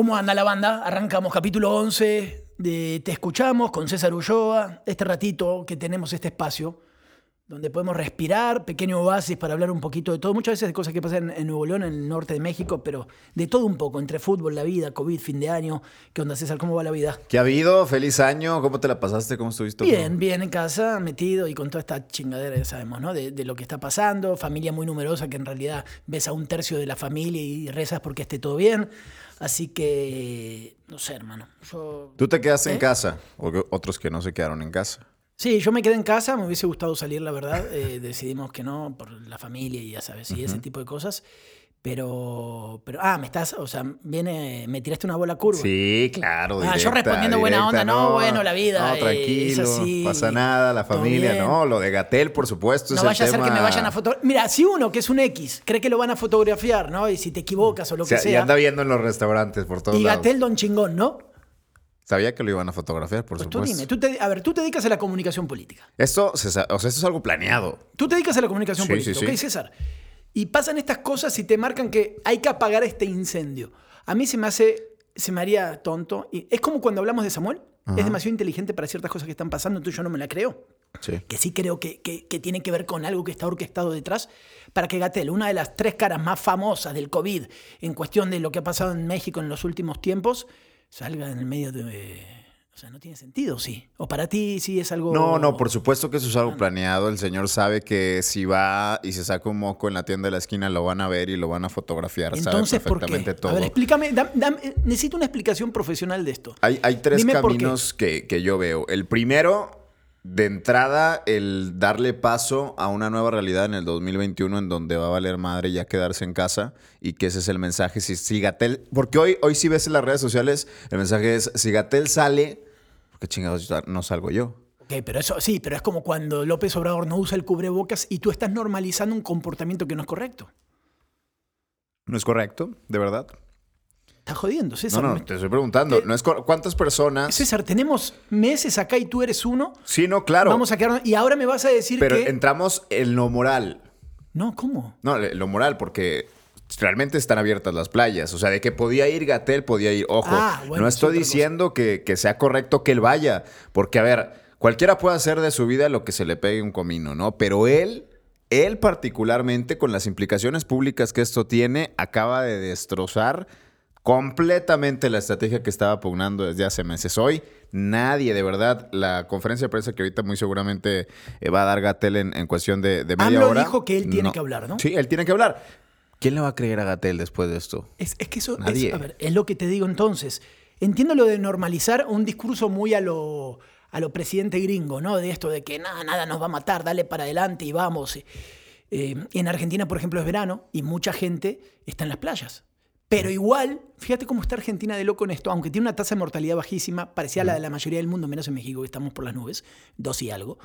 ¿Cómo anda la banda? Arrancamos capítulo 11 de Te Escuchamos con César Ulloa. Este ratito que tenemos este espacio donde podemos respirar, pequeño oasis para hablar un poquito de todo. Muchas veces de cosas que pasan en Nuevo León, en el norte de México, pero de todo un poco, entre fútbol, la vida, COVID, fin de año. ¿Qué onda, César? ¿Cómo va la vida? ¿Qué ha habido? Feliz año. ¿Cómo te la pasaste? ¿Cómo estuviste? Bien, bien en casa, metido y con toda esta chingadera, ya sabemos, ¿no? De, de lo que está pasando. Familia muy numerosa que en realidad ves a un tercio de la familia y rezas porque esté todo bien. Así que, no sé, hermano. Yo, ¿Tú te quedaste en ¿Eh? casa? O que- otros que no se quedaron en casa. Sí, yo me quedé en casa, me hubiese gustado salir, la verdad. Eh, decidimos que no, por la familia y ya sabes, y ese tipo de cosas. Pero, pero, ah, me estás, o sea, viene, me tiraste una bola curva. Sí, claro. Ah, yo respondiendo buena onda, no, bueno, la vida, No, tranquilo, así, pasa nada, la familia, no, lo de Gatel, por supuesto, No es vaya a ser que me vayan a fotografiar. Mira, si uno que es un X cree que lo van a fotografiar, ¿no? Y si te equivocas o lo O sea, que y sea. anda viendo en los restaurantes por todos Y lados. Gatel Don Chingón, ¿no? Sabía que lo iban a fotografiar, por Pues tú supuesto. dime, tú te- a ver, tú te dedicas a la comunicación política. Esto, sa- o sea, esto es algo planeado. Tú te dedicas a la comunicación Sí, política, sí, sí. ¿ok, César? Y pasan estas cosas y te marcan que hay que apagar este incendio. A mí se me hace, se me haría tonto. Y es como cuando hablamos de Samuel. Es demasiado inteligente para ciertas cosas que están pasando, entonces yo no me la creo. Sí. Que sí creo que, que- que tiene que ver con algo que está orquestado detrás para que Gatel, una de las tres caras más famosas del COVID en cuestión de lo que ha pasado en México en los últimos tiempos, salga en el medio de... O sea, no tiene sentido, sí. O para ti sí es algo... No, no, por supuesto que eso es algo planeado. El señor sabe que si va y se saca un moco en la tienda de la esquina, lo van a ver y lo van a fotografiar. Entonces, sabe ¿por qué? perfectamente todo. A ver, explícame, dam- dam- eh, necesito una explicación profesional de esto. Hay, hay tres Dime caminos que, que yo veo. El primero, de entrada, el darle paso a una nueva realidad en el 2021 en donde va a valer madre ya quedarse en casa y que ese es el mensaje. Si, si Gatel, porque hoy, hoy si ves en las redes sociales, el mensaje es, si Gatel sale, ¿por qué chingados no salgo yo? Ok, pero eso sí, pero es como cuando López Obrador no usa el cubrebocas y tú estás normalizando un comportamiento que no es correcto. ¿No es correcto? ¿De verdad? Estás jodiendo, César. No, no, te estoy preguntando. Eh, ¿No es ¿Cuántas personas? César, tenemos meses acá y tú eres uno. Sí, no, claro. Vamos a quedarnos. Y ahora me vas a decir pero que. entramos en lo moral. No, ¿cómo? No, lo moral, porque realmente están abiertas las playas. O sea, de que podía ir Gatel, podía ir. Ojo, Ah, bueno, no es estoy diciendo que, que sea correcto que él vaya. Porque, a ver, cualquiera puede hacer de su vida lo que se le pegue un comino, ¿no? Pero él, él particularmente, con las implicaciones públicas que esto tiene, acaba de destrozar completamente la estrategia que estaba pugnando desde hace meses. Hoy, nadie, de verdad, la conferencia de prensa que ahorita muy seguramente eh, va a dar Gatel en, en cuestión de, de media AMLO hora. dijo que él tiene que hablar, ¿no? Sí, él tiene que hablar. ¿Quién le va a creer a Gatel después de esto? Es, es que eso es, a ver, es lo que te digo entonces. Entiendo lo de normalizar un discurso muy a lo, a lo presidente gringo, ¿no? De esto de que nada, nada nos va a matar, dale para adelante y vamos. Eh, en Argentina, por ejemplo, es verano y mucha gente está en las playas. Pero igual, fíjate cómo está Argentina de loco en esto, aunque tiene una tasa de mortalidad bajísima, parecida a la de la mayoría del mundo, menos en México, que estamos por las nubes, dos y algo,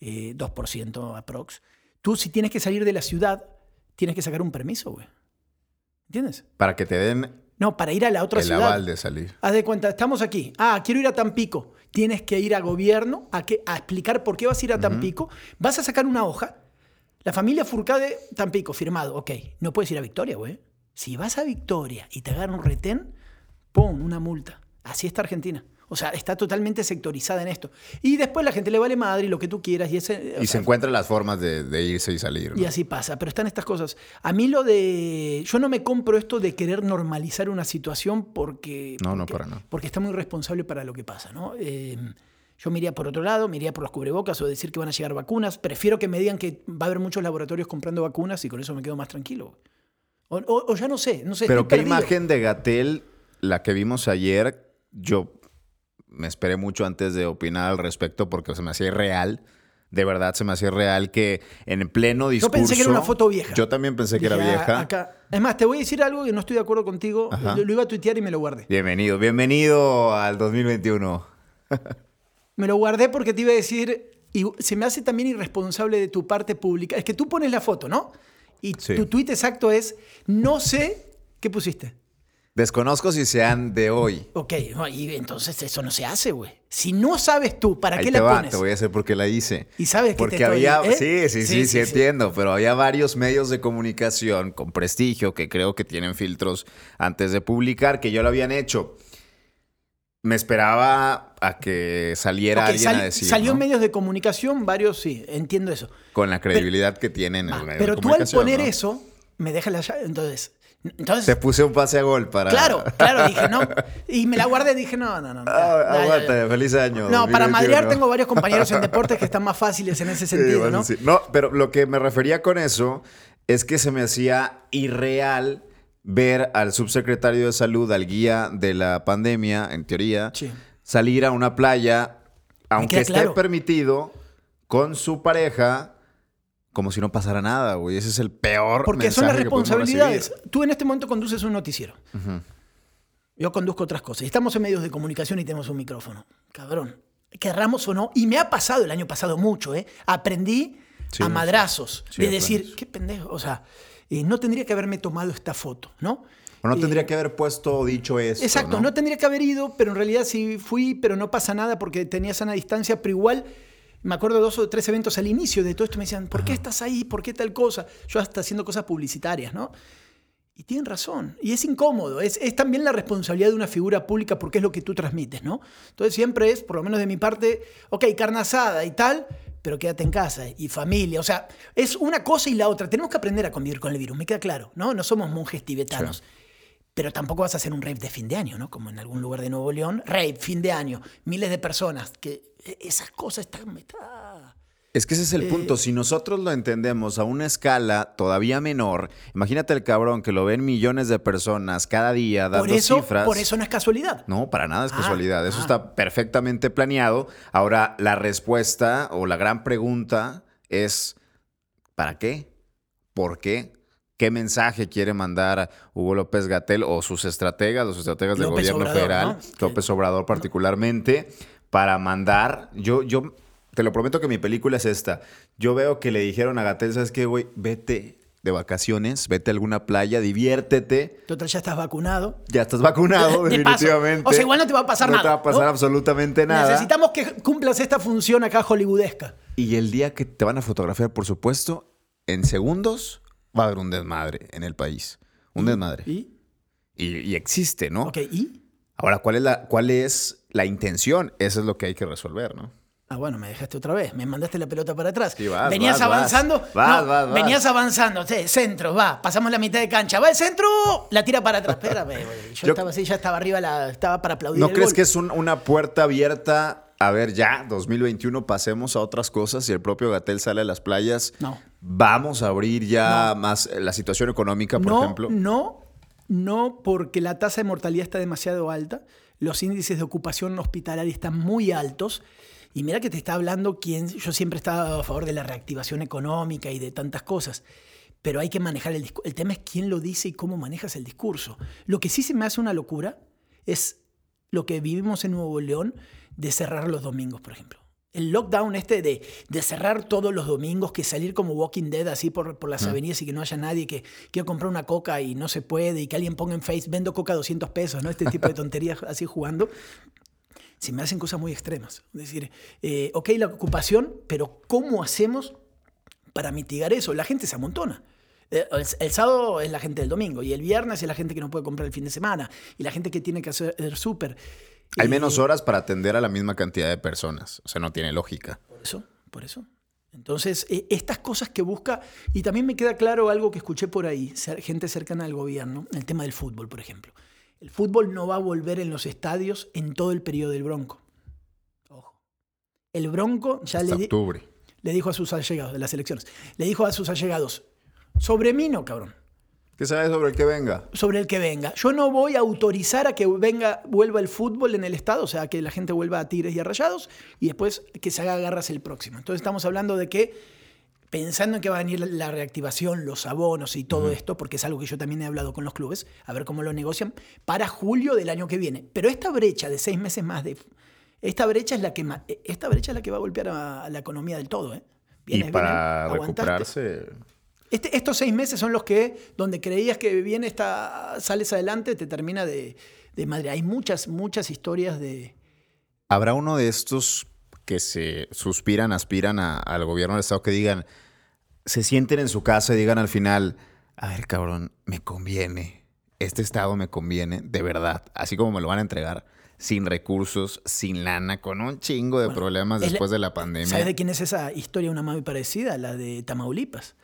eh, 2% aprox. Tú si tienes que salir de la ciudad, tienes que sacar un permiso, güey. ¿Entiendes? Para que te den No, para ir a la otra el ciudad. aval de salir. Haz de cuenta, estamos aquí. Ah, quiero ir a Tampico. Tienes que ir a gobierno a, que, a explicar por qué vas a ir a Tampico. Vas a sacar una hoja. La familia Furcade, Tampico, firmado. Ok, no puedes ir a Victoria, güey. Si vas a Victoria y te agarran un retén, ¡pum! Una multa. Así está Argentina. O sea, está totalmente sectorizada en esto. Y después la gente le vale madre y lo que tú quieras. Y, ese, Y sea, se encuentran las formas de, de irse y salir. ¿no? y así pasa, pero están estas cosas. A mí lo de... Yo no me compro esto de querer normalizar una situación porque... No, no, para nada. Porque está muy responsable para lo que pasa, ¿no? Eh, yo me iría por otro lado, me iría por los cubrebocas o decir que van a llegar vacunas. Prefiero que me digan que va a haber muchos laboratorios comprando vacunas y con eso me quedo más tranquilo. O, o- o ya no sé, no sé. Pero qué perdido. imagen de Gatel, la que vimos ayer, yo me esperé mucho antes de opinar al respecto porque se me hacía irreal. De verdad se me hacía real que en pleno discurso... pensé que era una foto vieja. Yo también pensé que era Dije, ah, vieja. acá- Es más, te voy a decir algo que no estoy de acuerdo contigo. Lo, lo iba a tuitear y me lo guardé. Bienvenido, bienvenido al 2021. Me lo guardé porque te iba a decir, y se me hace también irresponsable de tu parte pública. Es que tú pones la foto, ¿no? Y Sí. tu tuit exacto es, no sé, ¿qué pusiste? Desconozco si sean de hoy. Ok, no, y entonces eso no se hace, güey. Si no sabes tú, ¿para Ahí qué te la va, pones? te voy a decir por qué la hice. Y sabes que Porque te estoy- había, ¿eh? sí, sí, sí, sí, entiendo, pero había varios medios de comunicación con prestigio que creo que tienen filtros antes de publicar que ya lo habían hecho. Me esperaba a que saliera alguien sal- a decir, salió ¿no? en medios de comunicación, varios sí, entiendo eso. con la credibilidad que tienen en Ah, el medio pero de tú al comunicación. poner ¿no? eso, me dejas la llave. Entonces, entonces Te puse un pase a gol para. claro, claro, dije no. Y me la guardé, dije no, no, no. no, Ah, ya, ya, aguanta, ya. feliz año. No, para 2021. madrear tengo varios compañeros en deportes que están más fáciles en ese Sí, sentido, bueno, ¿no? sí. No, pero lo que me refería con eso es que se me hacía irreal ver al subsecretario de salud, al guía de la pandemia, en teoría, Sí. salir a una playa, aunque esté claro. permitido, con su pareja, como si no pasara nada, güey. Ese es el peor Porque son las responsabilidades. Tú en este momento conduces un noticiero. Yo conduzco otras cosas. Estamos en medios de comunicación y tenemos un micrófono. Cabrón. Querramos o no. Y me ha pasado el año pasado mucho, ¿eh? Aprendí Sí, a madrazos Sí, de decir, qué pendejo. O sea, eh, no tendría que haberme tomado esta foto, ¿no? O no Eh, tendría que haber puesto o dicho esto. Exacto, ¿no? tendría que haber ido, pero en realidad sí fui, pero no pasa nada porque tenía sana distancia, pero igual me acuerdo de dos o tres eventos al inicio de todo esto, me decían, ¿por qué estás ahí? ¿Por qué tal cosa? Yo hasta haciendo cosas publicitarias, ¿no? Y tienen razón, y es incómodo, es, es también la responsabilidad de una figura pública porque es lo que tú transmites, ¿no? Entonces siempre es, por lo menos de mi parte, ok, carne asada y tal, pero quédate en casa y familia, o sea, es una cosa y la otra, tenemos que aprender a convivir con el virus, me queda claro, ¿no? No somos monjes tibetanos. Pero tampoco vas a hacer un rave de fin de año, ¿no? Como en algún lugar de Nuevo León. Rave, fin de año, miles de personas. Que e, esas cosas están... está- Es que ese es el Eh, punto. Si nosotros lo entendemos a una escala todavía menor, imagínate el cabrón que lo ven millones de personas cada día dando Por eso, cifras. por eso no es casualidad. No, para nada es Ah, casualidad. Eso ah. está perfectamente planeado. Ahora, la respuesta o la gran pregunta es: ¿para qué? ¿Por qué? ¿Qué mensaje quiere mandar Hugo López Gatel o sus estrategas, los estrategas del López gobierno Obrador, federal, ¿no? López Obrador particularmente, para mandar? Yo, yo te lo prometo que mi película es esta. Yo veo que le dijeron a Gatel, ¿sabes qué, güey? Vete de vacaciones, vete a alguna playa, diviértete. Total, ya estás vacunado. Ya estás vacunado, De paso. definitivamente. O sea, igual no te va a pasar no nada, te va a pasar ¿no? absolutamente nada. Necesitamos que cumplas esta función acá hollywoodesca. Y el día que te van a fotografiar, por supuesto, en segundos va a haber un desmadre en el país. Un desmadre. ¿Y? Y, y existe, ¿no? Ok, ¿y? Ahora, ¿cuál es, la, ¿cuál es la intención? Eso es lo que hay que resolver, ¿no? Ah, bueno, me dejaste otra vez. Me mandaste la pelota para atrás. Sí, vas, venías vas, avanzando. Vas, no, vas, vas. Venías avanzando. Sí, centro, va. Pasamos la mitad de cancha. Va el centro. La tira para atrás. Espérame, güey. Yo, Yo- estaba así, ya estaba arriba, la, estaba para aplaudir. ¿No el crees gol. que es un- una puerta abierta? A ver, ya, 2021, pasemos a otras cosas. Si el propio Gatel sale a las playas, No. vamos a abrir ya más eh, la situación económica, por no, ejemplo. No, no, porque la tasa de mortalidad está demasiado alta. Los índices de ocupación hospitalaria están muy altos. Y mira que te está hablando quien. Yo siempre he estado a favor de la reactivación económica y de tantas cosas. Pero hay que manejar el discurso. El tema es quién lo dice y cómo manejas el discurso. Lo que sí se me hace una locura es lo que vivimos en Nuevo León de cerrar los domingos, por ejemplo. El lockdown este de, de cerrar todos los domingos, que salir como Walking Dead así por, por las avenidas y que no haya nadie, que quiero comprar una coca y no se puede, y que alguien ponga en Face, vendo coca a 200 pesos, ¿no? Este tipo de tonterías así jugando. Se me hacen cosas muy extremas. Es decir, eh, ok, la ocupación, pero ¿cómo hacemos para mitigar eso? La gente se amontona. Eh, El, el sábado es la gente del domingo y el viernes es la gente que no puede comprar el fin de semana y la gente que tiene que hacer el súper. Hay Eh, menos horas para atender a la misma cantidad de personas. O sea, no tiene lógica. Por eso, por eso. Entonces, eh, estas cosas que busca, y también me queda claro algo que escuché por ahí, gente cercana al gobierno, el tema del fútbol, por ejemplo. El fútbol no va a volver en los estadios en todo el periodo del Bronco. Ojo. El Bronco ya Hasta le, octubre. le dijo a sus allegados de las elecciones, le dijo a sus allegados, sobre mí no, cabrón ¿Qué sabes sobre el que venga? sobre el que venga. Yo no voy a autorizar a que venga, vuelva el fútbol en el estado, o sea, que la gente vuelva a Tigres y a Rayados, y después que se haga garras el próximo. Entonces estamos hablando de que, pensando en que va a venir la reactivación, los abonos y todo esto, porque es algo que yo también he hablado con los clubes, a ver cómo lo negocian, para julio del año que viene. Pero esta brecha de seis meses más de... Esta brecha es la que, ma- esta brecha es la que va a golpear a, la economía del todo, ¿eh? y para vienes, recuperarse. Este- estos seis meses son los que, donde creías que bien esta, sales adelante, te termina de, de madre. Hay muchas, muchas historias de... ¿Habrá uno de estos que se suspiran, aspiran a- al gobierno del Estado que digan, se sienten en su casa y digan al final, a ver, cabrón, me conviene, este Estado me conviene, de verdad, así como me lo van a entregar, sin recursos, sin lana, con un chingo de problemas la- después de la pandemia. ¿Sabes de quién es esa historia, una muy parecida? La de Tamaulipas.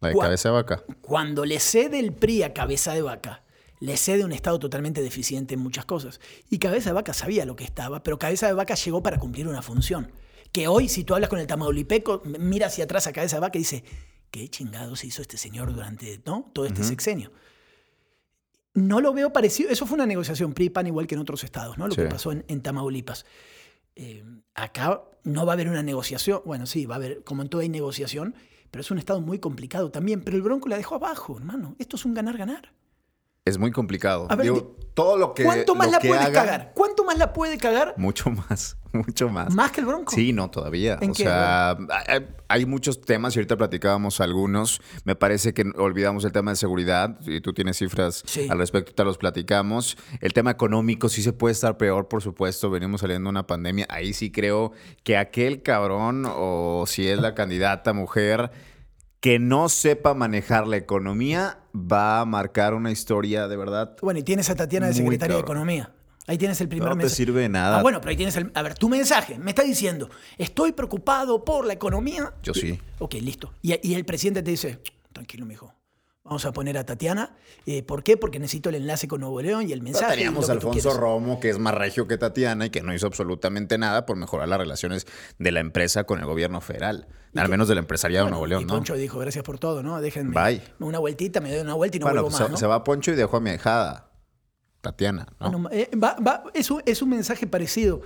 La de cabeza de vaca. Cuando le cede el PRI a Cabeza de Vaca, le cede un Estado totalmente deficiente en muchas cosas. Y Cabeza de Vaca sabía lo que estaba, pero Cabeza de Vaca llegó para cumplir una función. Que hoy, si tú hablas con el Tamaulipeco, mira hacia atrás a Cabeza Vaca y dice, ¿qué chingados hizo este señor durante ¿no? todo este sexenio? No lo veo parecido. Eso fue una negociación PRI-PAN igual que en otros estados, ¿no? Lo Sí. que pasó en, en Tamaulipas. Eh, acá no va a haber una negociación. Bueno, sí, va a haber, como en todo hay negociación, pero es un estado muy complicado también. Pero el Bronco la dejó abajo, hermano. Esto es un ganar-ganar. Es muy complicado. A ver, Digo, todo lo que. ¿Cuánto más la puede cagar? ¿Cuánto más la puede cagar? Mucho más, mucho más. ¿Más que el Bronco? Sí, no, todavía. ¿En o qué? sea, hay, hay muchos temas y ahorita platicábamos algunos. Me parece que olvidamos el tema de seguridad y tú tienes cifras Sí. al respecto, te los platicamos. El tema económico sí se puede estar peor, por supuesto. Venimos saliendo de una pandemia. Ahí sí creo que aquel cabrón o si es la candidata mujer que no sepa manejar la economía va a marcar una historia de verdad. Bueno, y tienes a Tatiana de secretaria de. Economía. Ahí tienes el primer No te mensaje. sirve de nada. Ah, bueno, pero ahí tienes el. A ver, tu mensaje. Me está diciendo, estoy preocupado por la economía. Yo sí. Ok, listo. Y, y el presidente te dice, tranquilo, mijo. Vamos a poner a Tatiana. Eh, ¿Por qué? Porque necesito el enlace con Nuevo León y el mensaje. y teníamos a Alfonso quieras". Romo, que es más regio que Tatiana y que no hizo absolutamente nada por mejorar las relaciones de la empresa con el gobierno federal. Al menos del empresariado de Bueno, Nuevo León, y ¿no? Poncho dijo, gracias por todo, ¿no? Déjenme Bye. una vueltita, me doy una vuelta y no bueno, vuelvo pues más, se, ¿no? se va Poncho y dejó a mi dejada, Tatiana, ¿no? Bueno, eh, va- va- es, un, es un mensaje parecido,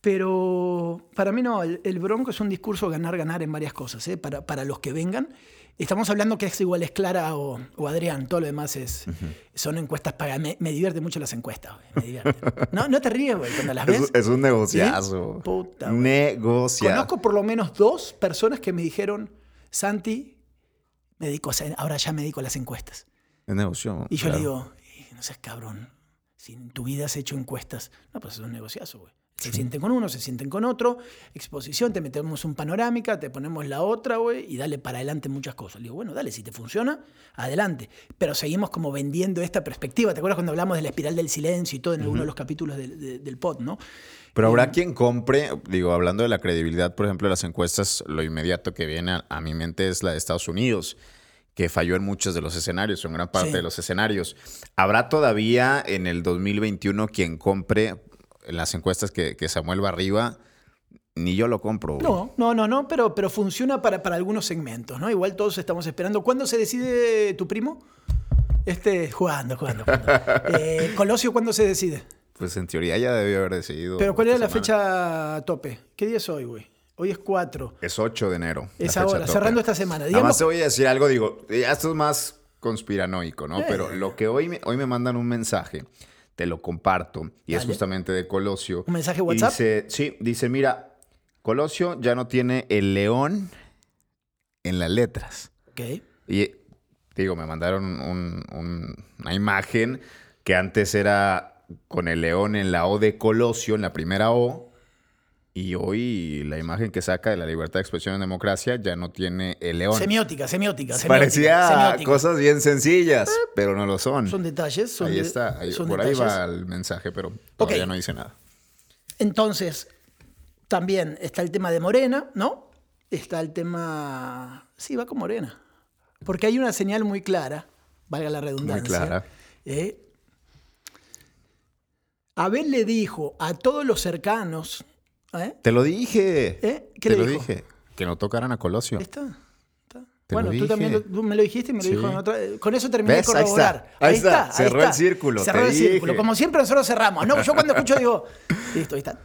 pero para mí no, el, el Bronco es un discurso ganar-ganar en varias cosas, ¿eh? para, para los que vengan. Estamos hablando que es igual es Clara o, o Adrián, todo lo demás es, son encuestas pagadas. Me, me divierten mucho las encuestas, güey, me divierten. No, no te ríes, güey, cuando las ves. es, es un negociazo. ¿Sí? Puta, güey. Negociazo. Conozco por lo menos dos personas que me dijeron, Santi, me dedico ahora ya me dedico a las encuestas. Es negocio. Y yo claro. le digo, "Eh, no seas cabrón, si en tu vida has hecho encuestas, no, pues es un negociazo, güey. Se sienten con uno, se sienten con otro, exposición, te metemos un panorámica, te ponemos la otra, güey, y dale para adelante muchas cosas. Le digo, bueno, dale, si te funciona, adelante. Pero seguimos como vendiendo esta perspectiva. ¿Te acuerdas cuando hablamos de la espiral del silencio y todo en alguno de los capítulos del, de- del pod, no? Pero habrá quien compre, digo, hablando de la credibilidad, por ejemplo, de las encuestas, lo inmediato que viene a, a mi mente es la de Estados Unidos, que falló en muchos de los escenarios, en gran parte Sí. de los escenarios. ¿Habrá todavía en el 2021 quien compre en las encuestas que, que Samuel va arriba? Ni yo lo compro. güey. No, no, no, no, pero, pero funciona para, para algunos segmentos, ¿no? Igual todos estamos esperando. ¿Cuándo se decide tu primo? Este, jugando, jugando, jugando. Eh, Colosio, ¿cuándo se decide? Pues en teoría ya debió haber decidido. Pero ¿cuál era la semana. fecha tope? ¿Qué día es hoy, güey? Hoy es 4. Es 8 de enero. la Es ahora, cerrando esta semana. Digamos, más te voy a decir algo, digo, esto es más conspiranoico, ¿no? Eh. Pero lo que hoy me, hoy me mandan un mensaje, te lo comparto, y es justamente de Colosio. ¿Un mensaje WhatsApp? dice, sí, dice, mira, Colosio ya no tiene el león en las letras. ok. Y digo, me mandaron un- un- una imagen que antes era con el león en la O de Colosio, en la primera O. Y hoy la imagen que saca de la libertad de expresión en democracia ya no tiene el león. Semiótica, semiótica. semiótica, Parecía semiótica. cosas bien sencillas, pero no lo son. Son detalles. Son ahí de- está, ahí- son por ahí va el mensaje, pero todavía no dice nada. Entonces, también está el tema de Morena, ¿no? Está el tema. Sí, va con Morena. Porque hay una señal muy clara, valga la redundancia. clara. ¿eh? Abel le dijo a todos los cercanos. ¿Eh? Te lo dije. ¿Eh? ¿Qué Te le lo dijo? dije. Que no tocaran a Colosio. Está. Te bueno, tú también dije. lo- tú me lo dijiste y me lo Sí. dijo en otra. Con eso terminé ¿Ves? de Ahí corroborar. está. Ahí está. Cerró el círculo, Cerró el círculo. Como siempre nosotros cerramos. No, yo cuando escucho digo, listo, ahí está.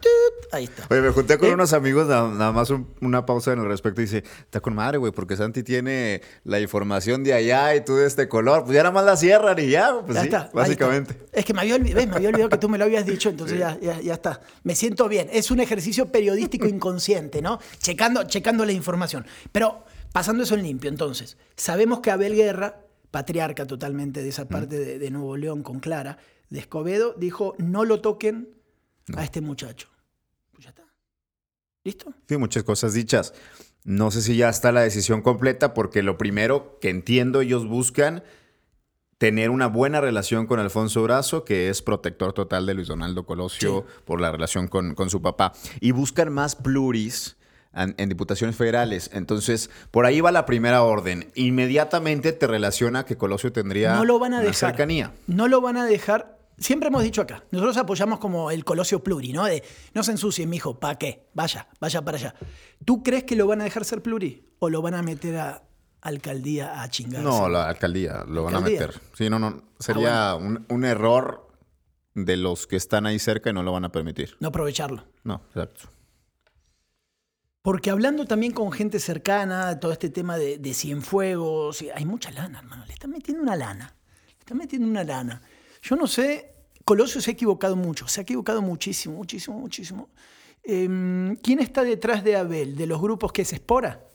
Ahí está. Oye, me junté con ¿Eh? unos amigos, na- nada, más un- una pausa en el respecto. Y dice, está con madre, güey, porque Santi tiene la información de allá y tú de este color. Pues ya nada más la cierran y ya, pues Ya sí, está, básicamente. está. Es que me había, olvidado, me había olvidado que tú me lo habías dicho, entonces ya, ya, ya está. Me siento bien. Es un ejercicio periodístico inconsciente, ¿no? Checando, checando la información. Pero pasando eso en limpio, entonces, sabemos que Abel Guerra, patriarca totalmente de esa parte de, de Nuevo León con Clara, de Escobedo, dijo, no lo toquen a este muchacho. Pues ya está. ¿Listo? Sí, muchas cosas dichas. No sé si ya está la decisión completa, porque lo primero que entiendo ellos buscan tener una buena relación con Alfonso Brazo, que es protector total de Luis Donaldo Colosio por la relación con, con, su papá. Y buscan más pluris en, en, diputaciones federales. Entonces, por ahí va la primera orden. Inmediatamente te relaciona que Colosio tendría no lo van a una dejar. cercanía. No lo van a dejar. Siempre hemos dicho acá, nosotros apoyamos como el Colosio Pluri, ¿no? De no se ensucien, mijo, ¿para qué? Vaya, vaya para allá. ¿Tú crees que lo van a dejar ser Pluri o lo van a meter a alcaldía a chingarse? No, la alcaldía lo van a meter. Sí, no, no. Sería un, un error de los que están ahí cerca y no lo van a permitir. No aprovecharlo. No, exacto. Porque hablando también con gente cercana, todo este tema de, de Cienfuegos, hay mucha lana, hermano. Le están metiendo una lana. Le están metiendo una lana. Yo no sé, Colosio se ha equivocado mucho, se ha equivocado muchísimo, muchísimo, muchísimo. Eh, ¿Quién está detrás de Abel? ¿De los grupos que es Espora?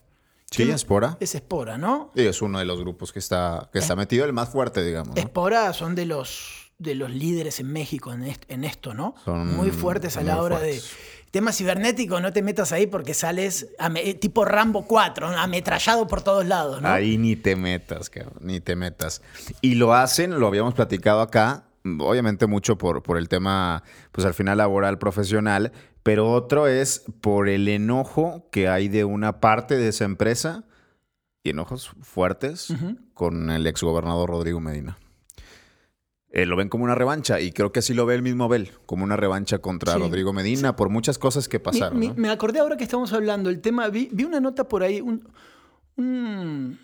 Sí, Espora. Es Espora, ¿no? Sí, es uno de los grupos que está, que está metido, el más fuerte, digamos. ¿no? Espora son de los, de los líderes en México en, est- en esto, ¿no? Son muy fuertes a la hora fuertes. de... Tema cibernético, no te metas ahí porque sales tipo Rambo 4, ¿no? ametrallado por todos lados, ¿no? Ahí ni te metas, cabrón, ni te metas. Y lo hacen, lo habíamos platicado acá, obviamente mucho por, por el tema, pues al final laboral, profesional, pero otro es por el enojo que hay de una parte de esa empresa, y enojos fuertes, con el exgobernador Rodrigo Medina. Eh, lo ven como una revancha, y creo que así lo ve el mismo Abel, como una revancha contra Sí, Rodrigo Medina, por muchas cosas que pasaron. mi- ¿no? Me acordé ahora que estamos hablando, el tema, vi, vi una nota por ahí, un, un,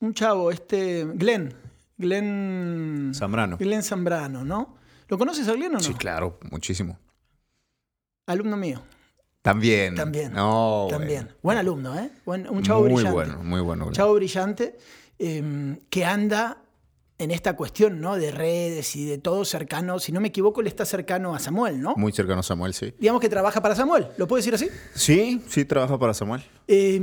un chavo, este, Glenn, Glenn... Zambrano. Glenn Zambrano, ¿no? ¿Lo conoces a Glenn o no? Sí, claro, muchísimo. Alumno mío, También. también. No, también. Buen alumno, ¿eh? Buen- un chavo muy brillante. bueno, muy bueno. Un chavo brillante eh, que anda en esta cuestión, ¿no? De redes y de todo cercano. Si no me equivoco, él está cercano a Samuel, ¿no? Muy cercano a Samuel, sí. Digamos que trabaja para Samuel, ¿lo puedo decir así? Sí, sí, trabaja para Samuel. Eh,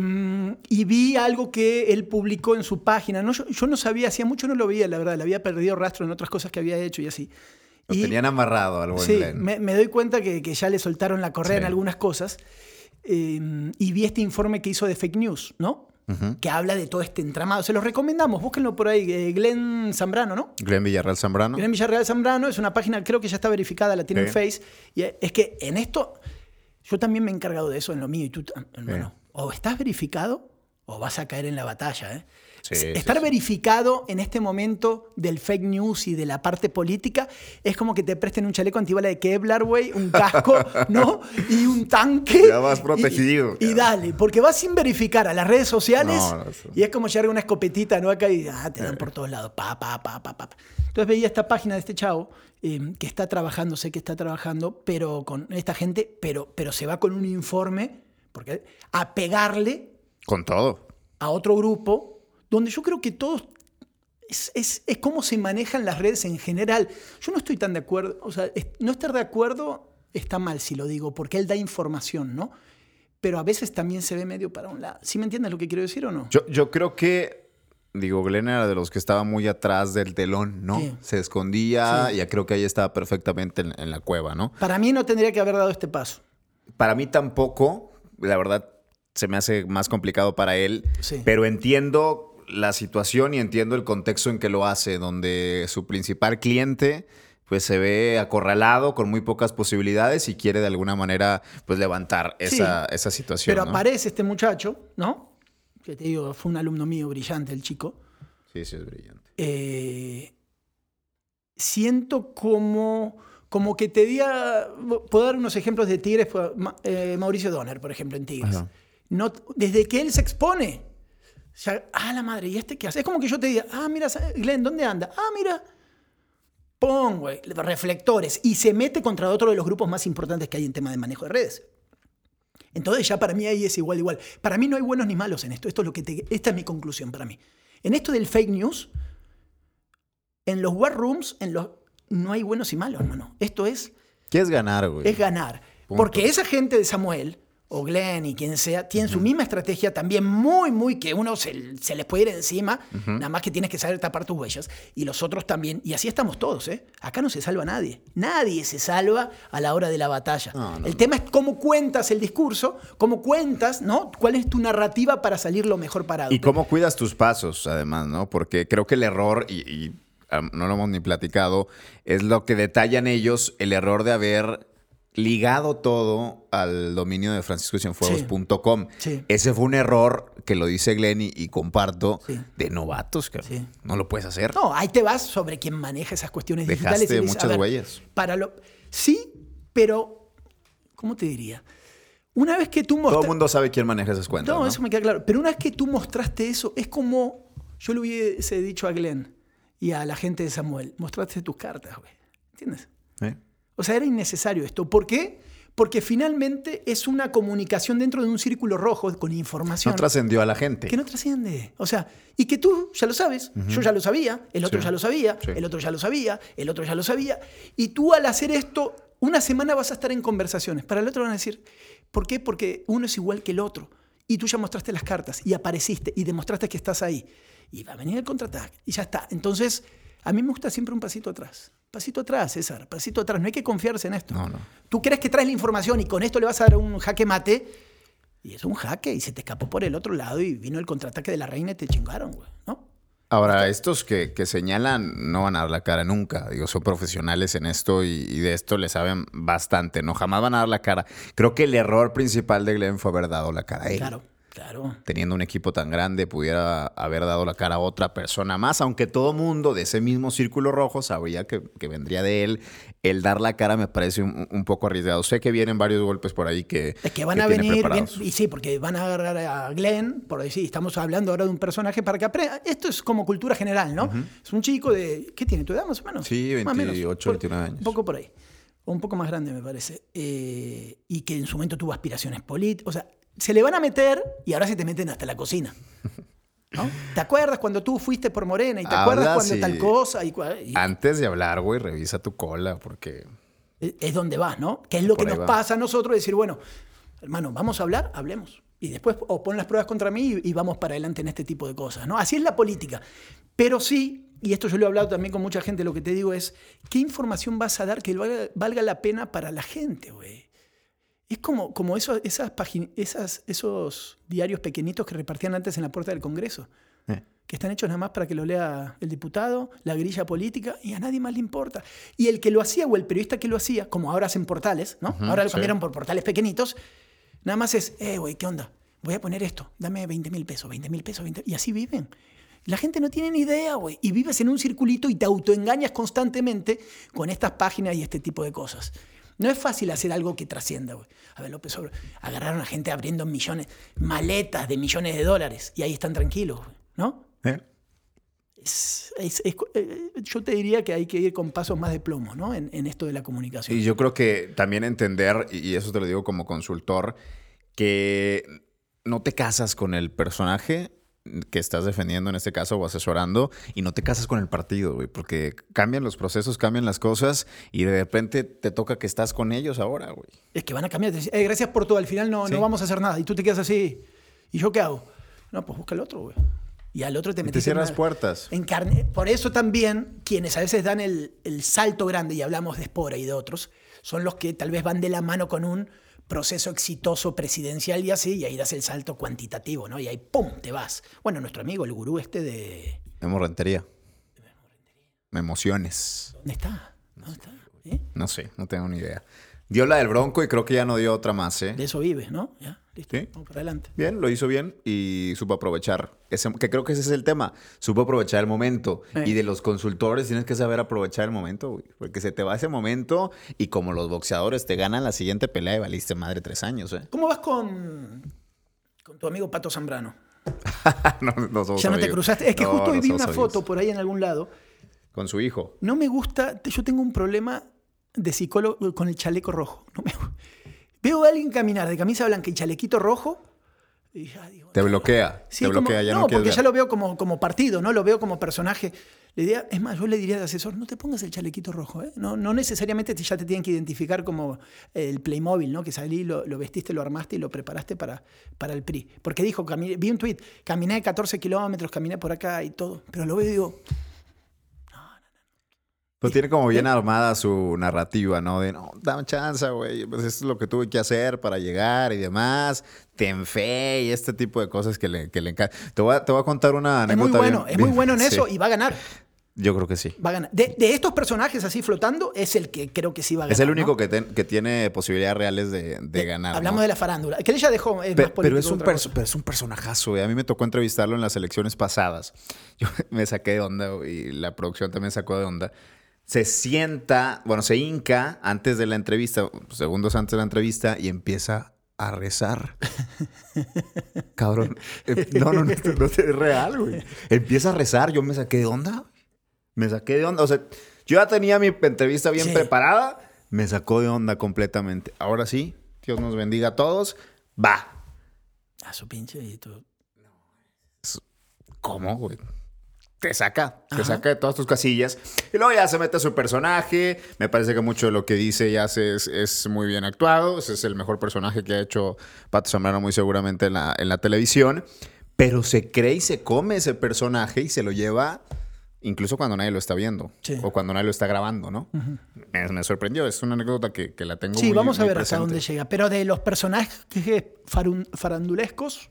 y vi algo que él publicó en su página. No, yo, yo no sabía, hacía mucho no lo veía, la verdad. Le había perdido rastro en otras cosas que había hecho y así. Lo Y- tenían amarrado al buen Sí, me, me doy cuenta que, que ya le soltaron la correa Sí. en algunas cosas. Eh, y vi este informe que hizo de fake news, ¿no? Que habla de todo este entramado. Se los recomendamos, búsquenlo por ahí. eh, Glenn Zambrano, ¿no? Glenn Villarreal Zambrano. Glenn Villarreal Zambrano es una página, creo que ya está verificada, la tiene en. Face. Y es que en esto, yo también me he encargado de eso en lo mío y tú, hermano. O estás verificado o vas a caer en la batalla, ¿eh? Sí, Estar sí, verificado en este momento del fake news y de la parte política es como que te presten un chaleco antibala de Kevlar, güey, un casco, ¿no? Y un tanque. Ya vas Y- protegido, Y, dale, porque vas sin verificar a las redes sociales No, no, eso- y es como llevar una escopetita, ¿no? Acá y ah, te dan por todos lados. Pa, pa, pa, pa, pa. Entonces veía esta página de este chavo eh, que está trabajando, sé que está trabajando, pero con esta gente, pero, pero se va con un informe porque, a pegarle Con todo. a otro grupo donde yo creo que todos es, es, es cómo se manejan las redes en general. Yo no estoy tan de acuerdo, o sea, no estar de acuerdo está mal si lo digo, porque él da información, ¿no? Pero a veces también se ve medio para un lado. ¿Sí me entiendes lo que quiero decir o no? Yo, yo creo que, digo, Glenn era de los que estaba muy atrás del telón, ¿no? Sí. Se escondía Sí. y ya creo que ahí estaba perfectamente en, en la cueva, ¿no? Para mí no tendría que haber dado este paso. Para mí tampoco, la verdad, se me hace más complicado para él, Sí. pero entiendo la situación y entiendo el contexto en que lo hace, donde su principal cliente pues se ve acorralado con muy pocas posibilidades y quiere de alguna manera pues levantar esa, esa situación. Pero ¿no? aparece este muchacho, ¿no? Que te digo, fue un alumno mío brillante el chico. Sí, sí, es brillante. eh, siento como, como que te diga, puedo dar unos ejemplos de Tigres, eh, Mauricio Donner, por ejemplo, en Tigres. No, desde que él se expone, ah, la madre, ¿y este qué hace? Es como que yo te diga, ah, mira, Glenn, ¿dónde anda? Ah, mira, pon, güey, reflectores, y se mete contra otro de los grupos más importantes que hay en tema de manejo de redes. Entonces ya para mí ahí es igual, igual. Para mí no hay buenos ni malos en esto. Esto es lo que te- esta es mi conclusión para mí. En esto del fake news, en los war rooms, en los, no hay buenos y malos, hermano. Esto es, ¿Qué es ganar, güey? es ganar. Punto. Porque esa gente de Samuel, o Glenn y quien sea, tienen su misma estrategia también muy, muy que uno se, se les puede ir encima, nada más que tienes que saber tapar tus huellas, y los otros también, y así estamos todos, ¿eh? Acá no se salva nadie, nadie se salva a la hora de la batalla. No, no, el no. tema es cómo cuentas el discurso, cómo cuentas, ¿no? ¿Cuál es tu narrativa para salir lo mejor parado? Y cómo cuidas tus pasos, además, ¿no? Porque creo que el error, y, y, um, no lo hemos ni platicado, es lo que detallan ellos, el error de haber ligado todo al dominio de franciscocienfuegos.com. Sí. Ese fue un error que lo dice Glenn y, y comparto Sí. de novatos, que Sí. no lo puedes hacer. No, ahí te vas sobre quien maneja esas cuestiones Dejaste digitales. dices, muchas ver, huellas. Para lo, sí, pero, ¿cómo te diría? Una vez que tú Todo mostras... el mundo sabe quién maneja esas cuentas. No, ¿no? eso me queda claro. Pero una vez que tú mostraste eso, es como yo le hubiese dicho a Glenn y a la gente de Samuel, mostraste tus cartas, güey. ¿Entiendes? ¿Eh? O sea, era innecesario esto. ¿Por qué? Porque finalmente es una comunicación dentro de un círculo rojo con información. No trascendió a la gente. que no trasciende. O sea, y que tú ya lo sabes, yo ya lo sabía, el otro Sí. ya lo sabía, Sí. el otro ya lo sabía, el otro ya lo sabía. Y tú al hacer esto, una semana vas a estar en conversaciones. Para el otro van a decir, ¿por qué? Porque uno es igual que el otro. Y tú ya mostraste las cartas y apareciste y demostraste que estás ahí. Y va a venir el contraataque y ya está. Entonces, a mí me gusta siempre un pasito atrás. Pasito atrás, César, pasito atrás. No hay que confiarse en esto. No, no. Tú crees que traes la información y con esto le vas a dar un jaque mate. Y es un jaque y se te escapó por el otro lado y vino el contraataque de la reina y te chingaron, güey, ¿no? Ahora, estos que, que señalan no van a dar la cara nunca. Digo, son profesionales en esto y, y de esto le saben bastante, ¿no? Jamás van a dar la cara. Creo que el error principal de Glenn fue haber dado la cara a él. Claro, claro. Teniendo un equipo tan grande, pudiera haber dado la cara a otra persona más, aunque todo mundo de ese mismo círculo rojo sabría que, que vendría de él. El dar la cara me parece un, un poco arriesgado. Sé que vienen varios golpes por ahí que. Es que van que a venir, bien- y sí, porque van a agarrar a Glenn, por decir, estamos hablando ahora de un personaje para que aprenda. Esto es como cultura general, ¿no? Es un chico de, ¿qué tiene tu edad más o menos? Sí, Más o menos. 28, Por- 29 años. Un poco por ahí. O un poco más grande, me parece. Eh, y que en su momento tuvo aspiraciones políticas. O sea, se le van a meter y ahora se te meten hasta la cocina. ¿no? ¿Te acuerdas cuando tú fuiste por Morena? ¿Y te acuerdas Hablas cuando y- tal cosa? Y, y- Antes de hablar, güey, revisa tu cola, porque. es donde vas, ¿no? Que es lo Por que nos va. pasa a nosotros, decir, bueno, hermano, vamos a hablar, hablemos. Y después o pon las pruebas contra mí y, y vamos para adelante en este tipo de cosas, ¿no? Así es la política. Pero sí, y esto yo lo he hablado también con mucha gente, lo que te digo es, ¿qué información vas a dar que valga, valga la pena para la gente, güey? Es como, como eso- esas págin- esas, esos diarios pequeñitos que repartían antes en la puerta del Congreso eh. que están hechos nada más para que lo lea el diputado, la grilla política, y a nadie más le importa. Y el que lo hacía o el periodista que lo hacía, como ahora hacen portales, ¿no? ahora lo sí. cambiaron por portales pequeñitos, nada más es, eh, güey, ¿qué onda? Voy a poner esto, dame 20 mil pesos, 20 mil pesos, 20 y así viven. La gente no tiene ni idea, güey. Y vives en un circulito y te autoengañas constantemente con estas páginas y este tipo de cosas. No es fácil hacer algo que trascienda, güey. A ver, López Obrador, agarraron a gente abriendo millones, maletas de millones de dólares y ahí están tranquilos, güey, ¿no? ¿Eh? Es- es- es- eh, yo te diría que hay que ir con pasos más de plomo, ¿no? En, en esto de la comunicación. Y yo creo que también entender, y eso te lo digo como consultor, que no te casas con el personaje que estás defendiendo en este caso o asesorando y no te casas con el partido, güey, porque cambian los procesos, cambian las cosas y de repente te toca que estás con ellos ahora, güey. Es que van a cambiar. te "Eh, gracias por todo. Al final no, Sí. no vamos a hacer nada. Y tú te quedas así. ¿Y yo qué hago? No, pues busca el otro, güey. Y al otro te Y metes te en cierras una- puertas. en carne. Por eso también quienes a veces dan el, el salto grande, y hablamos de Spora y de otros, son los que tal vez van de la mano con un proceso exitoso presidencial y así, y ahí das el salto cuantitativo, ¿no? Y ahí ¡pum! te vas. Bueno, nuestro amigo, el gurú este de... Memo Rentería. Me emociones. ¿Dónde está? ¿Dónde está? ¿Eh? No sé, no tengo ni idea. Dio la del Bronco y creo que ya no dio otra más, ¿eh? De eso vive, ¿no? Ya, listo. Sí. Vamos para adelante. Bien, lo hizo bien y supo aprovechar. Ese, que creo que ese es el tema. Supo aprovechar el momento. Y de los consultores tienes que saber aprovechar el momento, güey. Porque se te va ese momento y como los boxeadores te ganan la siguiente pelea y valiste madre tres años, ¿eh? ¿Cómo vas con, con tu amigo Pato Zambrano? no, no somos ya no te cruzaste. Es que No, justo hoy no vi una amigos. foto por ahí en algún lado. Con su hijo. No me gusta, yo tengo un problema de psicólogo con el chaleco rojo. No me- veo a alguien caminar de camisa blanca y chalequito rojo Y ya digo, Te bloquea. Sí, te como- bloquea, ya no, no, porque ver. ya lo veo como, como partido, ¿no? Lo veo como personaje. La idea, es más, yo le diría de asesor, no te pongas el chalequito rojo, ¿eh? No, no necesariamente te- ya te tienen que identificar como el Playmobil, ¿no? Que salí, lo, lo vestiste, lo armaste y lo preparaste para, para el PRI. Porque dijo, caminé- vi un tweet, caminé 14 kilómetros, caminé por acá y todo. Pero lo veo y digo, Pues tiene como bien armada su narrativa, ¿no? De, no, dame chance, güey. Pues esto es lo que tuve que hacer para llegar y demás. Ten fe y este tipo de cosas que le, que le encanta. Te voy, a, te voy a contar una es muy anécdota bueno, bien- es muy bien- bueno en sí. eso y va a ganar. Yo creo que sí. Va a ganar. De, de estos personajes así flotando, es el que creo que sí va a ganar. Es el único ¿no? que, tiene posibilidades reales de, de ganar. Hablamos ¿no? de la farándula. Que él ya dejó. Es Pe- más pero, es un pero es un personajazo, güey. A mí me tocó entrevistarlo en las elecciones pasadas. Yo me saqué de onda y la producción también sacó de onda. Se sienta, bueno, se hinca antes de la entrevista, segundos antes de la entrevista, y empieza a rezar. Cabrón. Eh, No, no, no, no es real, güey. Empieza a rezar. Yo me saqué de onda. güey. Me saqué de onda. O sea, yo ya tenía mi entrevista bien Sí. preparada. Me sacó de onda completamente. Ahora sí, Dios nos bendiga a todos. Va. A su pinche y todo. ¿Cómo, güey? Te saca, te Ajá. saca de todas tus casillas. Y luego ya se mete a su personaje. Me parece que mucho de lo que dice y hace es, es muy bien actuado. Ese es el mejor personaje que ha hecho Pato Zambrano muy seguramente en la, en la televisión. Pero se cree y se come ese personaje y se lo lleva incluso cuando nadie lo está viendo. Sí. O cuando nadie lo está grabando, ¿no? me, me sorprendió. Es una anécdota que, que la tengo Sí, muy vamos a muy ver hasta presente. dónde llega. Pero de los personajes farandulescos,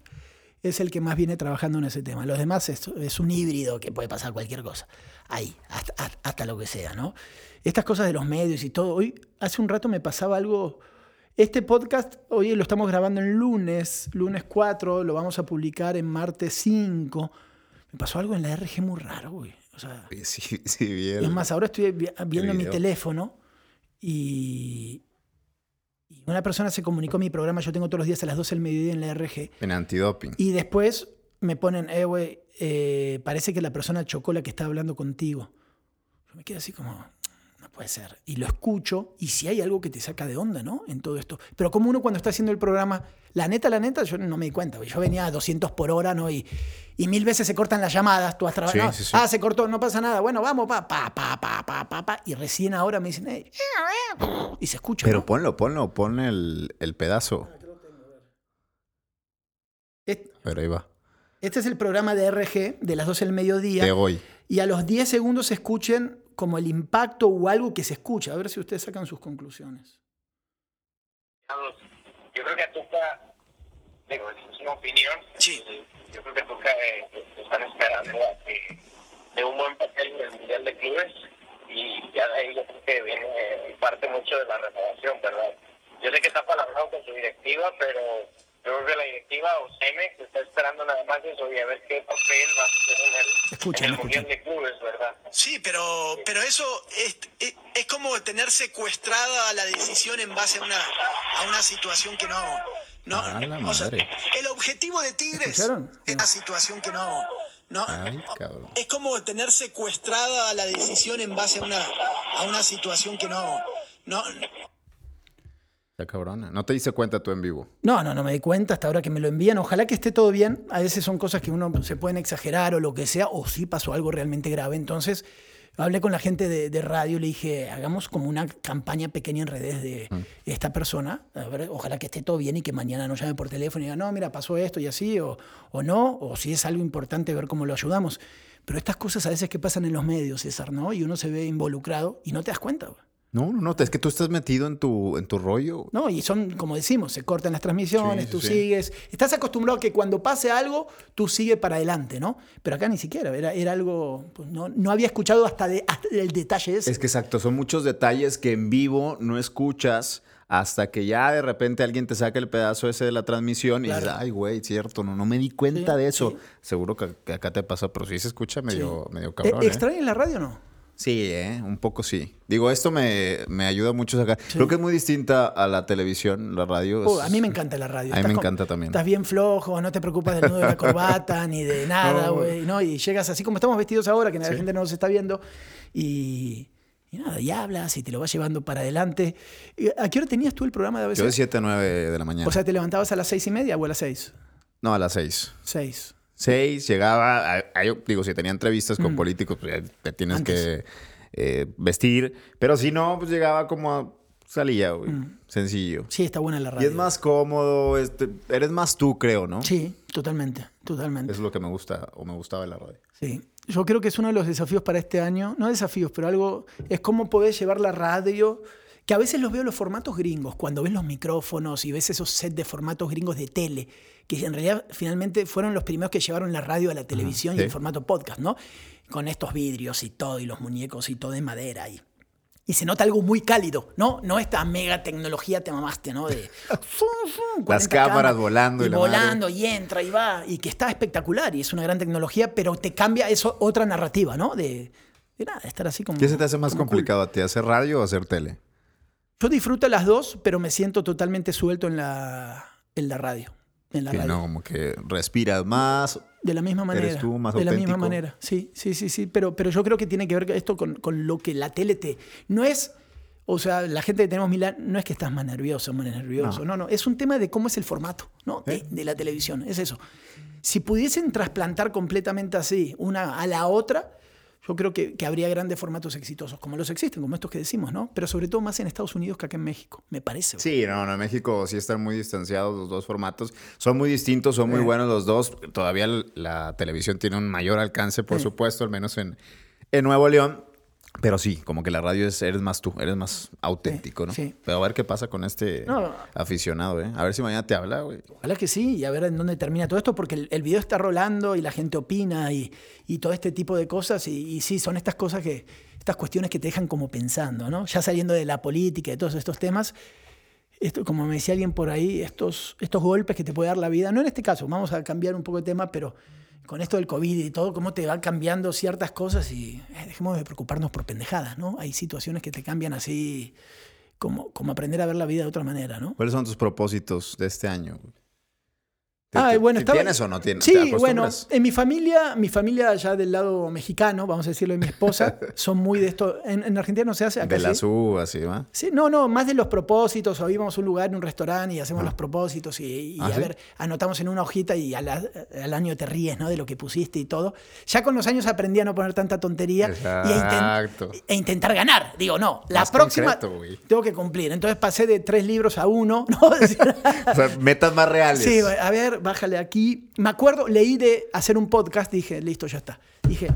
es el que más viene trabajando en ese tema. Los demás es, es un híbrido que puede pasar cualquier cosa. Ahí, hasta, hasta- lo que sea, ¿no? Estas cosas de los medios y todo. Hoy, hace un rato me pasaba algo. Este podcast, hoy lo estamos grabando en lunes, lunes 4, lo vamos a publicar en martes 5. Me pasó algo en la RG muy raro, güey. O sea, Sí, sí, bien. es más, ahora estoy vi- viendo mi teléfono y, y una persona se comunicó a mi programa, yo tengo todos los días a las 12 del mediodía en la RG, En antidoping. y después me ponen, eh, güey, eh, parece que la persona chocó la que está hablando contigo. Yo me quedo así como, no puede ser. Y lo escucho, y si hay algo que te saca de onda, ¿no? En todo esto. Pero como uno cuando está haciendo el programa, la neta, la neta, yo no me di cuenta. Yo venía a 200 por hora, ¿no? Y, y mil veces se cortan las llamadas, tú has trabajado. Sí, sí, sí. Ah, se cortó, no pasa nada. Bueno, vamos, pa, pa, pa, pa, pa, pa, pa. Y recién ahora me dicen, "Ey", y se escucha. Pero ¿no? ponlo, ponlo, pon el, el pedazo. Este, Pero ahí va. este es el programa de RG de las 12 del mediodía. De hoy. y a los 10 segundos escuchen como el impacto o algo que se escucha. A ver si ustedes sacan sus conclusiones. Yo creo que a Tuca, digo, es una opinión. Sí. Yo creo que a Tuca eh, están esperando a que dé un buen papel en el Mundial de Clubes y ya de ahí yo creo que viene eh, parte mucho de la renovación, ¿verdad? Yo sé que está palabrado con su directiva, pero yo creo que la directiva o Cemex está esperando nada más eso y a ver qué papel va a hacer en el, en el. Mundial de Clubes, ¿verdad? Sí, pero, pero eso es, es, es como tener secuestrada la decisión en base a una, a una situación que no... no A la o sea, el objetivo de Tigres ¿Escucharon? es una situación que no... no Ay, cabrón. es como tener secuestrada la decisión en base a una, a una situación que no... no Está cabrona. No te diste cuenta tú en vivo. No, no, no me di cuenta hasta ahora que me lo envían. Ojalá que esté todo bien. A veces son cosas que uno se pueden exagerar o lo que sea, o sí pasó algo realmente grave. Entonces, hablé con la gente de, de radio y le dije, hagamos como una campaña pequeña en redes de esta persona. A ver, ojalá que esté todo bien y que mañana nos llame por teléfono y diga, no, mira, pasó esto y así, o, o no, o si es algo importante, ver cómo lo ayudamos. Pero estas cosas a veces que pasan en los medios, César, ¿no? Y uno se ve involucrado y no te das cuenta. No, no, no. Es que tú estás metido en tu, en tu rollo. ¿no? Y son, como decimos, se cortan las transmisiones, Sí, tú sí. sigues. Estás acostumbrado a que cuando pase algo, tú sigues para adelante, ¿no? Pero acá ni siquiera, era, era algo. pues, no, no había escuchado hasta, de- hasta el detalle ese. Es que exacto, son muchos detalles que en vivo no escuchas hasta que ya de repente alguien te saca el pedazo ese de la transmisión y dices, ay, güey, cierto, no, no me di cuenta Sí, de eso. Seguro que, que acá te pasa, pero sí se escucha medio, medio Eh, cabrón. ¿eh? ¿Extrañas la radio o no? Sí, ¿eh? un poco sí. Digo, esto me, me ayuda mucho a sacar. Creo que es muy distinta a la televisión, la radio. Es- a mí me encanta la radio. A mí Estás me encanta también. Estás bien flojo, no te preocupas del nudo de la corbata ni de nada, güey. ¿no? Y llegas así como estamos vestidos ahora, que la Sí. gente no nos está viendo. Y, y nada, y hablas y te lo vas llevando para adelante. ¿A qué hora tenías tú el programa de ABC? Yo de 7 a 9 de la mañana. O sea, ¿te levantabas a las seis y media o a las seis? No, a las seis. Seis. Seis, llegaba, a- a- yo digo, si tenía entrevistas con políticos, pues ya te tienes Mm. Antes. que eh, vestir. Pero si no, pues llegaba como a, salía, güey. Sencillo. Sí, está buena la Y Mm. radio. es más cómodo, este, eres más tú, creo, ¿no? Sí, totalmente, totalmente. Eso es lo que me gusta o me gustaba de la radio. Sí. Yo creo que es uno de los desafíos para este año, no desafíos, pero algo, es cómo podés llevar la radio, que a veces los veo en los formatos gringos, cuando ves los micrófonos y ves esos sets de formatos gringos de tele, que en realidad finalmente fueron los primeros que llevaron la radio a la televisión y sí. el formato podcast, ¿no? Con estos vidrios y todo, y los muñecos y todo de madera. Y, y se nota algo muy cálido, ¿no? No esta mega tecnología te mamaste, ¿no? De 40 cámaras volando y y la madre. volando y entra y va y que está espectacular y es una gran tecnología, pero te cambia eso otra narrativa, ¿no? De, de nada, estar así como ¿Qué se te hace más como cool. complicado a ti, hacer radio o hacer tele? Yo disfruto las dos, pero me siento totalmente suelto en la en la radio, en la Que radio. no, como que respiras más. De la misma manera. Eres tú, más de la misma manera. Sí, sí, sí, sí. Pero, pero yo creo que tiene que ver esto con, con lo que la tele te. No es. O sea, la gente que tenemos Milán, no es que estás más nervioso, más nervioso. No, no. Es un tema de cómo es el formato, ¿no? De, ¿Eh? de la televisión. Es eso. Si pudiesen trasplantar completamente así, una a la otra, yo creo que, que habría grandes formatos exitosos, como los existen, como estos que decimos, ¿no? Pero sobre todo más en Estados Unidos que acá en México, me parece. Sí, no, no, en México sí están muy distanciados los dos formatos. Son muy distintos, son muy Eh. buenos los dos. Todavía la televisión tiene un mayor alcance, por supuesto, al menos en, en Nuevo León. Pero sí, como que la radio es, eres más tú, eres más auténtico, ¿no? sí. Pero a ver qué pasa con este No. aficionado, ¿eh? A ver si mañana te habla, güey. Ojalá que sí, y a ver en dónde termina todo esto, porque el, el video está rolando y la gente opina y, y todo este tipo de cosas. Y, y sí, son estas cosas que, estas cuestiones que te dejan como pensando, ¿no? Ya saliendo de la política y de todos estos temas, esto, como me decía alguien por ahí, estos, estos golpes que te puede dar la vida, no en este caso, vamos a cambiar un poco de tema, pero con esto del COVID y todo, cómo te van cambiando ciertas cosas y eh, dejemos de preocuparnos por pendejadas, ¿no? Hay situaciones que te cambian así, como, como aprender a ver la vida de otra manera, ¿no? ¿Cuáles son tus propósitos de este año? Te- bueno, estaba- ¿Tienes o no tienes? ¿Te Sí, bueno, en mi familia, mi familia ya del lado mexicano, vamos a decirlo de mi esposa, son muy de esto. En, en Argentina no se hace acá. De las sí. uvas, ¿sí, va? Sí, no, no, más de los propósitos, o íbamos a un lugar, en un restaurante y hacemos los propósitos y, y ¿Ah, a sí? ver, anotamos en una hojita y al, al año te ríes, ¿no? De lo que pusiste y todo. Ya con los años aprendí a no poner tanta tontería y a e intentar ganar. Digo, no, la Más próxima concreto, tengo que cumplir. Entonces pasé de tres libros a uno, ¿no? O sea, metas más reales. Sí, a ver, bájale aquí. Me acuerdo, leí de hacer un podcast, dije, listo, ya está. Dije,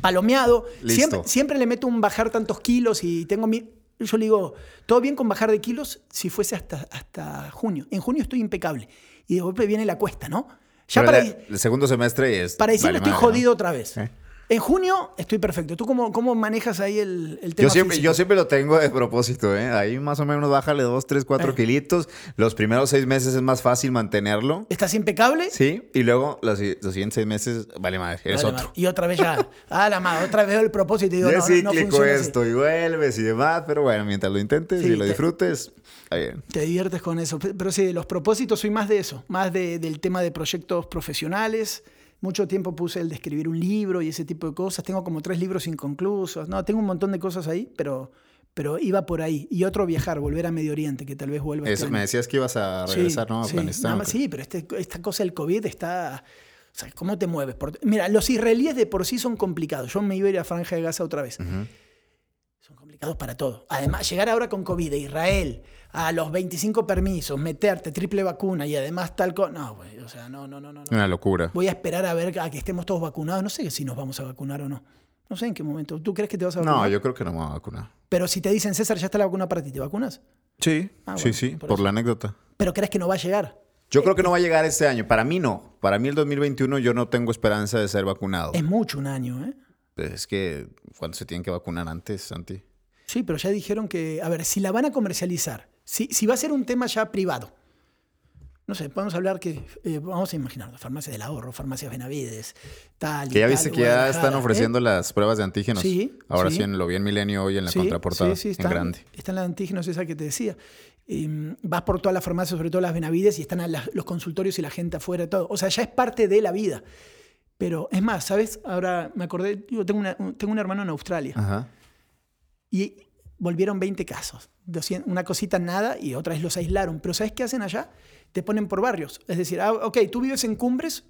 palomeado. Listo. Siempre, siempre le meto un bajar tantos kilos y tengo mi... Yo le digo, todo bien con bajar de kilos si fuese hasta, hasta junio. En junio estoy impecable. Y de golpe viene la cuesta, ¿no? Ya Pero para, la- el segundo semestre es. para decirle vale estoy madre, ¿no? jodido otra vez. Eh. En junio estoy perfecto. ¿Tú cómo, cómo manejas ahí el, el tema Yo siempre, físico? yo siempre lo tengo de propósito, ¿eh? Ahí más o menos bájale 2, 3, 4 Eh. kilitos. Los primeros seis meses es más fácil mantenerlo. ¿Estás impecable? Sí, y luego los, los siguientes seis meses, vale madre, eres Vale, otro. madre. Y otra vez ya, ah, la madre, otra vez veo el propósito y digo, no, no, no funciona así. esto y vuelves y demás, pero bueno, mientras lo intentes Sí, y lo te- disfrutes, está bien. Te diviertes con eso. Pe- Pero sí, los propósitos soy más de eso, más de- del tema de proyectos profesionales. Mucho tiempo puse el de escribir un libro y ese tipo de cosas. Tengo como tres libros inconclusos. No, tengo un montón de cosas ahí, pero, pero iba por ahí. Y otro viajar, volver a Medio Oriente, que tal vez vuelva. este Eso, año. me decías que ibas a Sí, regresar, ¿no? A sí, Afganistán. más, sí, pero este- esta cosa del COVID está... O sea, ¿cómo te mueves? Mira, los israelíes de por sí son complicados. Yo me iba a ir a Franja de Gaza otra vez. Son complicados para todo. Además, llegar ahora con COVID de Israel a los 25 permisos, meterte triple vacuna y además tal cosa. No, güey, o sea, no, no, no, no. Una locura. Voy a esperar a ver a que estemos todos vacunados. No sé si nos vamos a vacunar o no. No sé en qué momento. ¿Tú crees que te vas a vacunar? No, yo creo que no me voy a vacunar. Pero si te dicen, César, ya está la vacuna para ti, ¿te vacunas? Sí, Ah, sí, bueno, sí, por la anécdota. Pero crees que no va a llegar. Yo creo que no va a llegar este año. Para mí no. Para mí el 2021 yo no tengo esperanza de ser vacunado. Es mucho un año, ¿eh? Es que cuando se tienen que vacunar antes, Santi. Sí, pero ya dijeron que, a ver, si la van a comercializar, si, si va a ser un tema ya privado, no sé, podemos hablar que, eh, vamos a imaginar, farmacias del ahorro, farmacias Benavides, tal. Que ya viste que ya están ¿eh? ofreciendo las pruebas de antígenos. Sí, Ahora sí. sí, en- lo vi en Milenio hoy en la Sí, contraportada, sí, sí, en están, grande. Están las antígenos esa que te decía. Eh, vas por todas las farmacias, sobre todo las Benavides, y están a los consultorios y la gente afuera, todo. O sea, ya es parte de la vida. Pero es más, ¿sabes? Ahora me acordé, yo tengo, una- un- tengo un hermano en Australia. Ajá. Y volvieron 20 casos. 200 una cosita nada y otra vez los aislaron. Pero ¿sabes qué hacen allá? te ponen por barrios. Es decir, ah, ok, tú vives en Cumbres,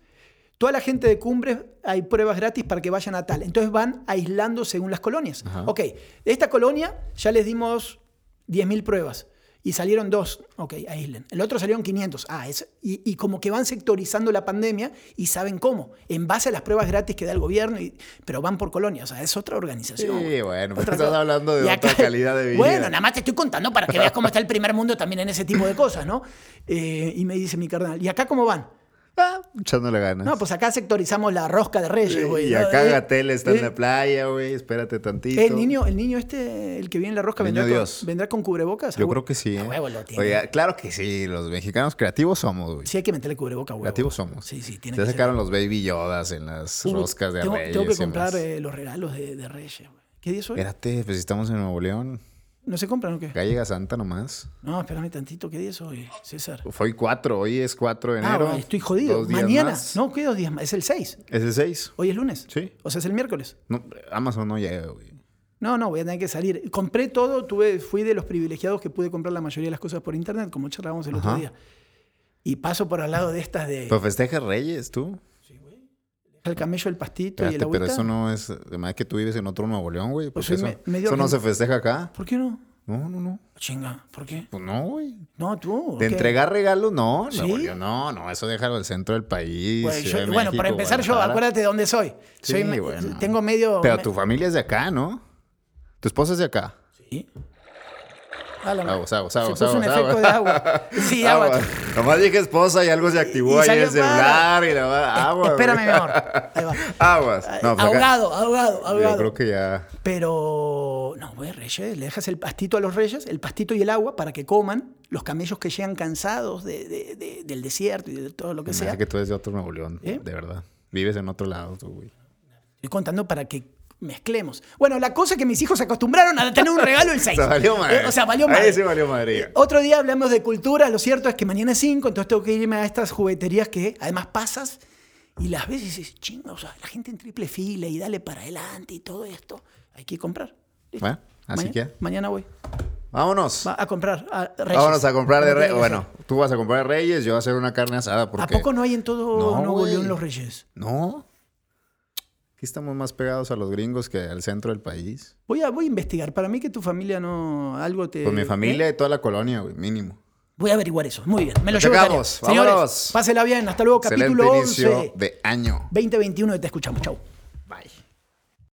toda la gente de Cumbres hay pruebas gratis para que vayan a tal. Entonces van aislando según las colonias. Ajá. Ok, de esta colonia ya les dimos 10.000 pruebas. Y salieron dos, ok, aíslen. El otro salieron 500. Ah, es, y, y como que van sectorizando la pandemia y saben cómo, en base a las pruebas gratis que da el gobierno, y- pero van por colonia. O sea, es otra organización. Sí, bueno, pero estás hablando de otra calidad de vida. Bueno, nada más te estoy contando para que veas cómo está el primer mundo también en ese tipo de cosas, ¿no? Eh, y me dice mi carnal, ¿y acá cómo van? Ah, echándole ganas. No, pues acá sectorizamos la rosca de Reyes, güey. y acá Eh, Gatel está en eh, la playa, güey. Espérate tantito. El niño, el niño este, el que viene en la rosca, vendrá con, vendrá con cubrebocas. Yo A creo que sí. a ¿eh? huevo lo tiene. Oye, claro que sí. Los mexicanos creativos somos, güey. Sí hay que meterle cubrebocas, güey. Creativos somos. Sí, sí, tiene Ya que ser. sacaron los baby yodas en las roscas de tengo, Reyes. tengo que comprar eh, los regalos de, de Reyes, güey. ¿Qué día es hoy? Espérate, pues estamos en Nuevo León. ¿No se compran o qué? Acá llega Santa nomás. No, espérame tantito. ¿Qué día es hoy, César? Fue hoy 4, hoy es 4 de Ah, enero. güey, estoy jodido. Dos días Mañana. más. No, ¿qué dos días más? Es el 6. Es el 6. Hoy es lunes. Sí. O sea, es el miércoles. No, Amazon no llega, güey. No, no, voy a tener que salir. Compré todo, tuve, fui de los privilegiados que pude comprar la mayoría de las cosas por internet, como charlábamos el otro día. Y paso por al lado de estas de Pero festejas Reyes, tú. El camello, el pastito y el pero eso no es. Además que tú vives en otro Nuevo León, güey. Pues eso, me- medio eso no se festeja acá. ¿Por qué no? No, no, no. Chinga, ¿por qué? Pues no, güey. No, tú. De entregar regalos, no. ¿Sí? Nuevo León, no, no. Eso déjalo al centro del país. Ciudad yo- de bueno, México, para empezar, yo, acuérdate de dónde soy. Sí, soy bueno. Tengo medio. Pero me- tu familia es de acá, ¿no? Tu esposa es de acá. Sí. Aguas, madre. aguas, Se aguas, puso un aguas, efecto aguas. de agua. Sí, agua. Nomás dije esposa y algo se activó ahí en el celular y la Eh, Agua. Espérame, mi amor. Ahí va. Aguas. No, pues ahogado, ahogado, ahogado. Yo creo que ya. Pero, no, güey, Reyes, le dejas el pastito a los Reyes, el pastito y el agua para que coman los camellos que llegan cansados de- de- de- del desierto y de todo lo que Me sea. hace que tú eres de otro Nuevo León, ¿Eh? de verdad. Vives en otro lado, tú, güey. Estoy contando para que mezclemos. Bueno, la cosa es que mis hijos se acostumbraron a tener un regalo el 6. Se valió madre. o sea, valió Ahí madre. sí valió madre. Eh, Otro día hablamos de cultura, lo cierto es que mañana es 5, entonces tengo que irme a estas jugueterías que además pasas y las ves y dices, chinga, o sea, la gente en triple fila y dale para adelante y todo esto, hay que comprar. Listo. Bueno, así mañana, que. Mañana voy Vámonos. Va a comprar a Reyes. Vámonos a comprar de Reyes. Bueno, tú vas a comprar Reyes, yo voy a hacer una carne asada. Porque... ¿A poco no hay en todo No, Nuevo. León los Reyes? No. Aquí estamos más pegados a los gringos que al centro del país. Voy a, voy a investigar. Para mí que tu familia no... Algo te... Pues mi familia ¿eh? y toda la colonia, güey, mínimo. Voy a averiguar eso. Muy bien. Me lo Lo llevo. Señores, Vámonos. pásela bien. Hasta luego. Excelente Capítulo inicio 11. de año. 2021 y te escuchamos. Chau.